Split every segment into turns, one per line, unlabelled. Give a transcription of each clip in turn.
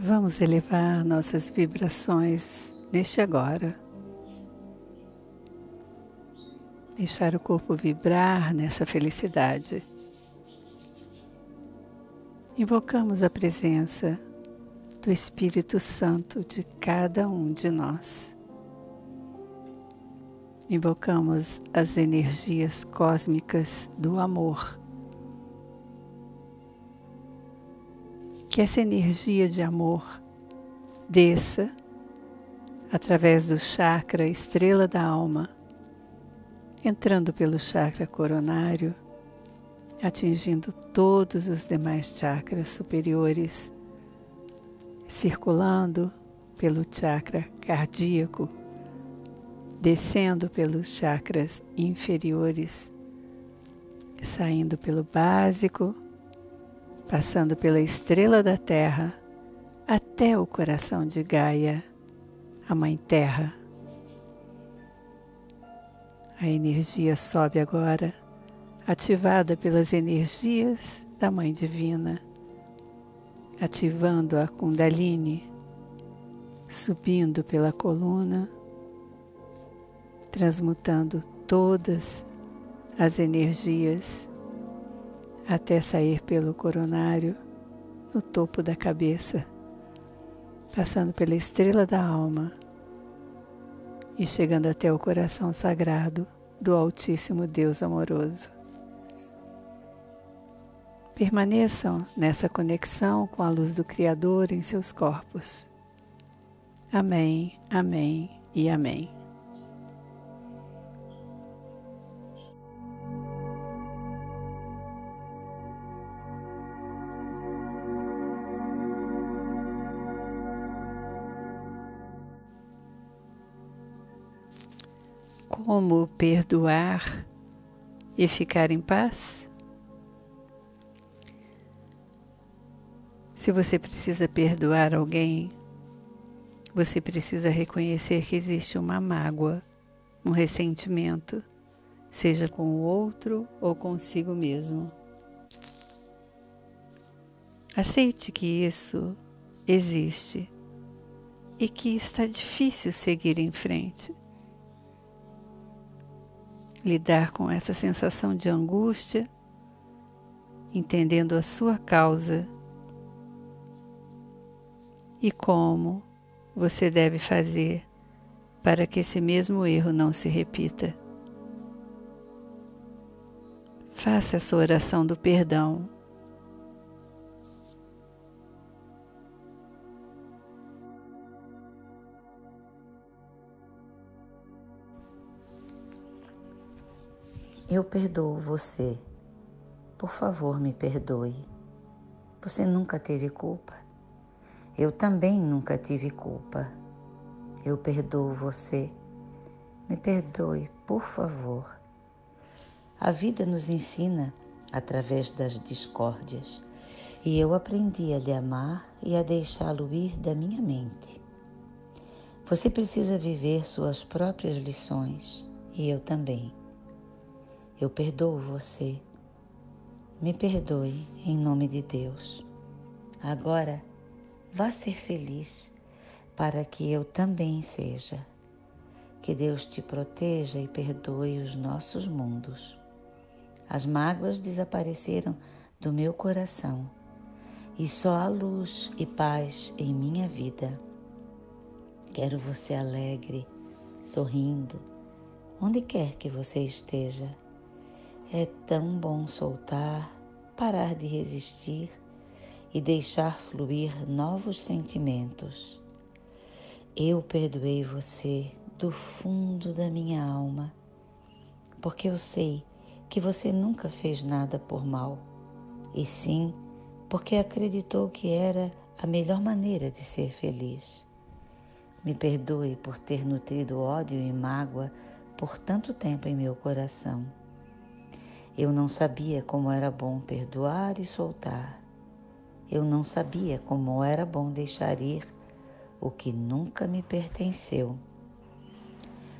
Vamos elevar nossas vibrações neste agora. Deixar o corpo vibrar nessa felicidade. Invocamos a presença do Espírito Santo de cada um de nós. Invocamos as energias cósmicas do amor. Que essa energia de amor desça através do chakra estrela da alma, entrando pelo chakra coronário, atingindo todos os demais chakras superiores, circulando pelo chakra cardíaco descendo pelos chakras inferiores, saindo pelo básico, passando pela estrela da Terra até o coração de Gaia, a Mãe Terra. A energia sobe agora, ativada pelas energias da Mãe Divina, ativando a Kundalini, subindo pela coluna transmutando todas as energias até sair pelo coronário no topo da cabeça, passando pela estrela da alma e chegando até o coração sagrado do Altíssimo Deus amoroso. Permaneçam nessa conexão com a luz do Criador em seus corpos. Amém, amém e amém. Como perdoar e ficar em paz? Se você precisa perdoar alguém, você precisa reconhecer que existe uma mágoa, um ressentimento, seja com o outro ou consigo mesmo. Aceite que isso existe e que está difícil seguir em frente lidar com essa sensação de angústia, entendendo a sua causa e como você deve fazer para que esse mesmo erro não se repita. Faça essa oração do perdão
Eu perdoo você. Por favor, me perdoe. Você nunca teve culpa. Eu também nunca tive culpa. Eu perdoo você. Me perdoe, por favor. A vida nos ensina através das discórdias e eu aprendi a lhe amar e a deixá-lo ir da minha mente. Você precisa viver suas próprias lições e eu também. Eu perdoo você. Me perdoe em nome de Deus. Agora, vá ser feliz para que eu também seja. Que Deus te proteja e perdoe os nossos mundos. As mágoas desapareceram do meu coração e só há luz e paz em minha vida. Quero você alegre, sorrindo, onde quer que você esteja. É tão bom soltar, parar de resistir e deixar fluir novos sentimentos. Eu perdoei você do fundo da minha alma, porque eu sei que você nunca fez nada por mal, e sim porque acreditou que era a melhor maneira de ser feliz. Me perdoe por ter nutrido ódio e mágoa por tanto tempo em meu coração. Eu não sabia como era bom perdoar e soltar. Eu não sabia como era bom deixar ir o que nunca me pertenceu.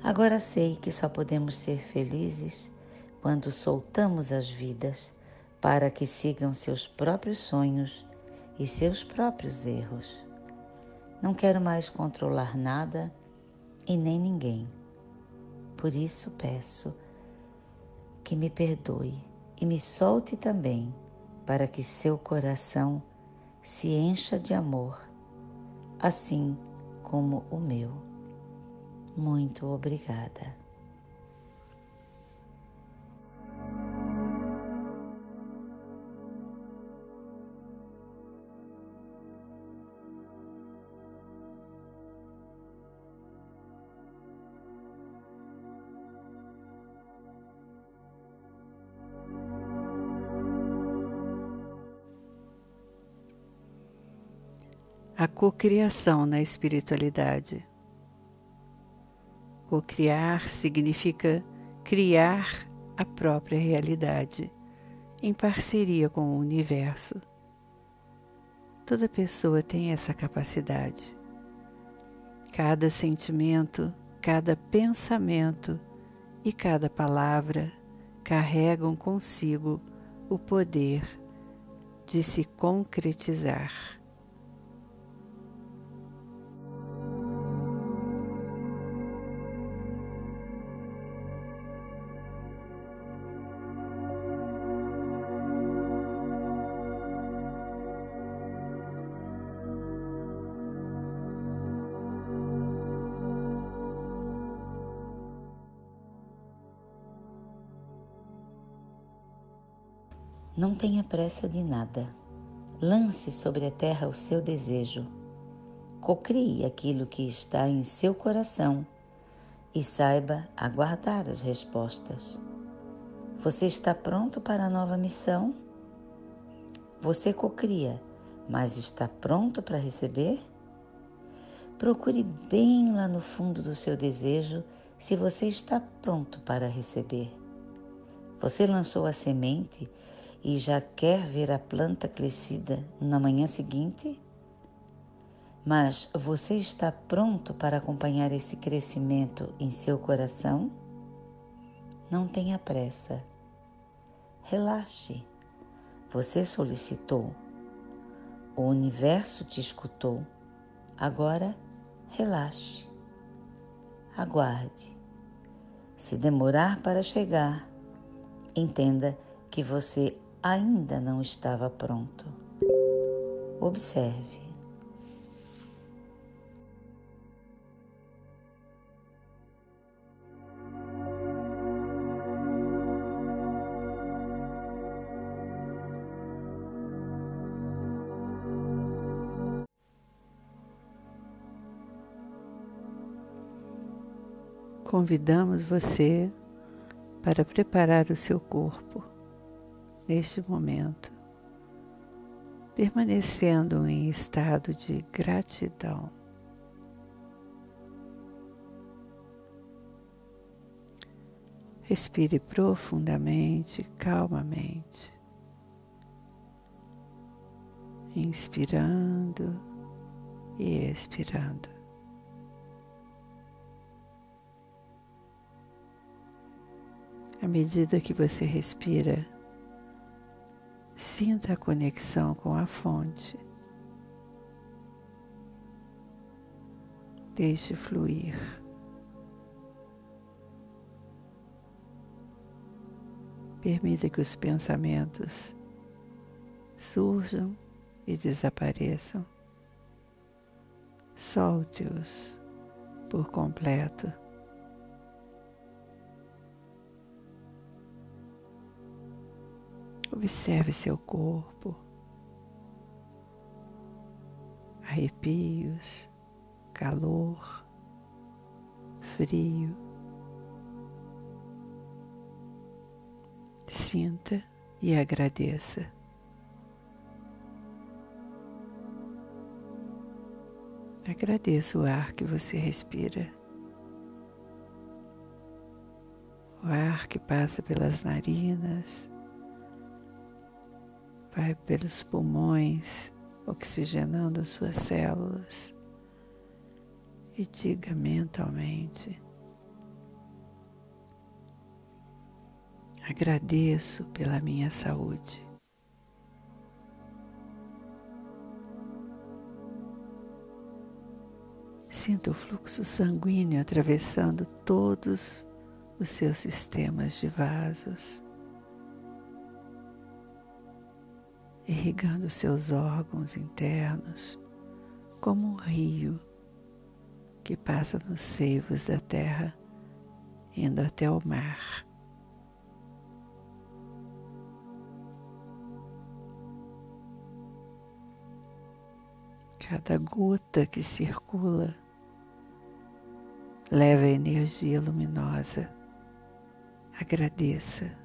Agora sei que só podemos ser felizes quando soltamos as vidas para que sigam seus próprios sonhos e seus próprios erros. Não quero mais controlar nada e nem ninguém. Por isso peço que me perdoe e me solte também, para que seu coração se encha de amor, assim como o meu. Muito obrigada.
Cocriação na espiritualidade. Cocriar significa criar a própria realidade em parceria com o universo. Toda pessoa tem essa capacidade. Cada sentimento, cada pensamento e cada palavra carregam consigo o poder de se concretizar.
Não tenha pressa de nada. Lance sobre a terra o seu desejo. Cocrie aquilo que está em seu coração e saiba aguardar as respostas. Você está pronto para a nova missão? Você cocria, mas está pronto para receber? Procure bem lá no fundo do seu desejo se você está pronto para receber. Você lançou a semente e já quer ver a planta crescida na manhã seguinte? Mas você está pronto para acompanhar esse crescimento em seu coração? Não tenha pressa. Relaxe. Você solicitou. O universo te escutou. Agora, relaxe. Aguarde. Se demorar para chegar, entenda que você ainda não estava pronto. Observe.
Convidamos você para preparar o seu corpo neste momento, permanecendo em estado de gratidão. Respire profundamente, calmamente, inspirando e expirando. À medida que você respira, Sinta a conexão com a fonte. Deixe fluir. Permita que os pensamentos surjam e desapareçam. Solte-os por completo. Observe seu corpo, arrepios, calor, frio. Sinta e agradeça. Agradeça o ar que você respira. O ar que passa pelas narinas, vai pelos pulmões, oxigenando as suas células. E diga mentalmente: Agradeço pela minha saúde. Sinta o fluxo sanguíneo atravessando todos os seus sistemas de vasos, irrigando seus órgãos internos como um rio que passa nos seivos da terra, indo até o mar. Cada gota que circula leva energia luminosa. Agradeça.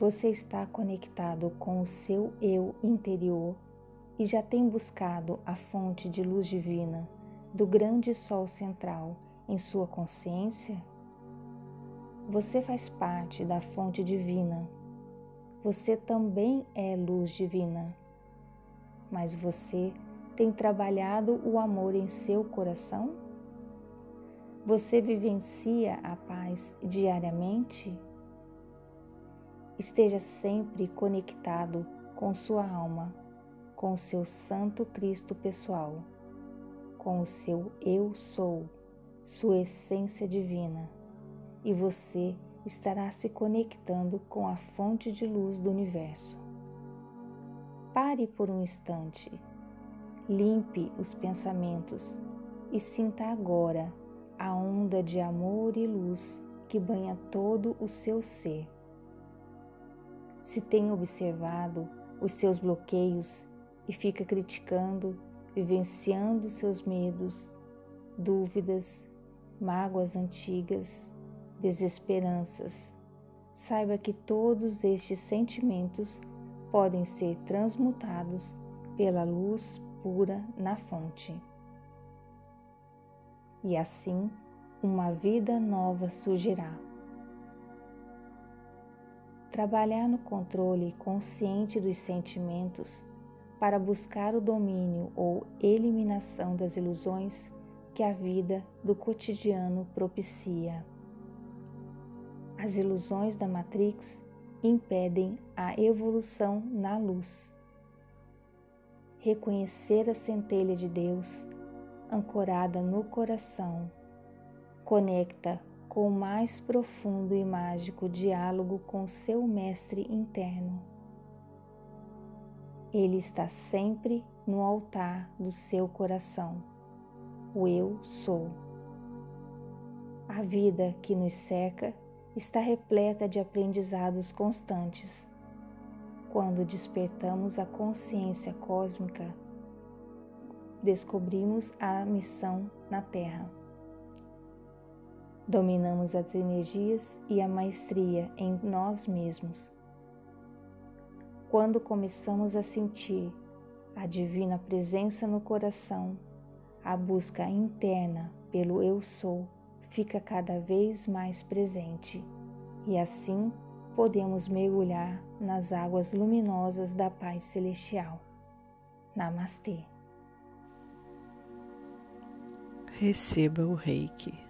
Você está conectado com o seu eu interior e já tem buscado a fonte de luz divina do grande sol central em sua consciência? Você faz parte da fonte divina. Você também é luz divina. Mas você tem trabalhado o amor em seu coração? Você vivencia a paz diariamente? Esteja sempre conectado com sua alma, com seu Santo Cristo pessoal, com o seu Eu Sou, sua essência divina, e você estará se conectando com a fonte de luz do universo. Pare por um instante, limpe os pensamentos e sinta agora a onda de amor e luz que banha todo o seu ser se tem observado os seus bloqueios e fica criticando, vivenciando seus medos, dúvidas, mágoas antigas, desesperanças, saiba que todos estes sentimentos podem ser transmutados pela luz pura na fonte. E assim, uma vida nova surgirá. Trabalhar no controle consciente dos sentimentos para buscar o domínio ou eliminação das ilusões que a vida do cotidiano propicia. As ilusões da Matrix impedem a evolução na luz. Reconhecer a centelha de Deus ancorada no coração conecta com o mais profundo e mágico diálogo com seu mestre interno. Ele está sempre no altar do seu coração, o Eu Sou. A vida que nos cerca está repleta de aprendizados constantes. Quando despertamos a consciência cósmica, descobrimos a missão na Terra Dominamos as energias e a maestria em nós mesmos. Quando começamos a sentir a divina presença no coração, a busca interna pelo Eu Sou fica cada vez mais presente e assim podemos mergulhar nas águas luminosas da paz celestial. Namastê.
Receba o reiki.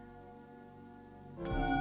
Bye.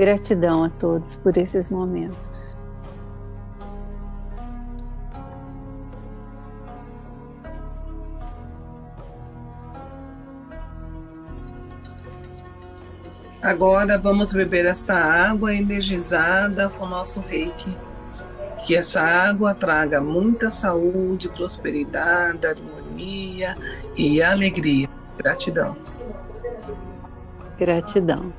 Gratidão a todos por esses momentos.
Agora vamos beber esta água energizada com nosso reiki. Que essa água traga muita saúde, prosperidade, harmonia e alegria. Gratidão.
Gratidão.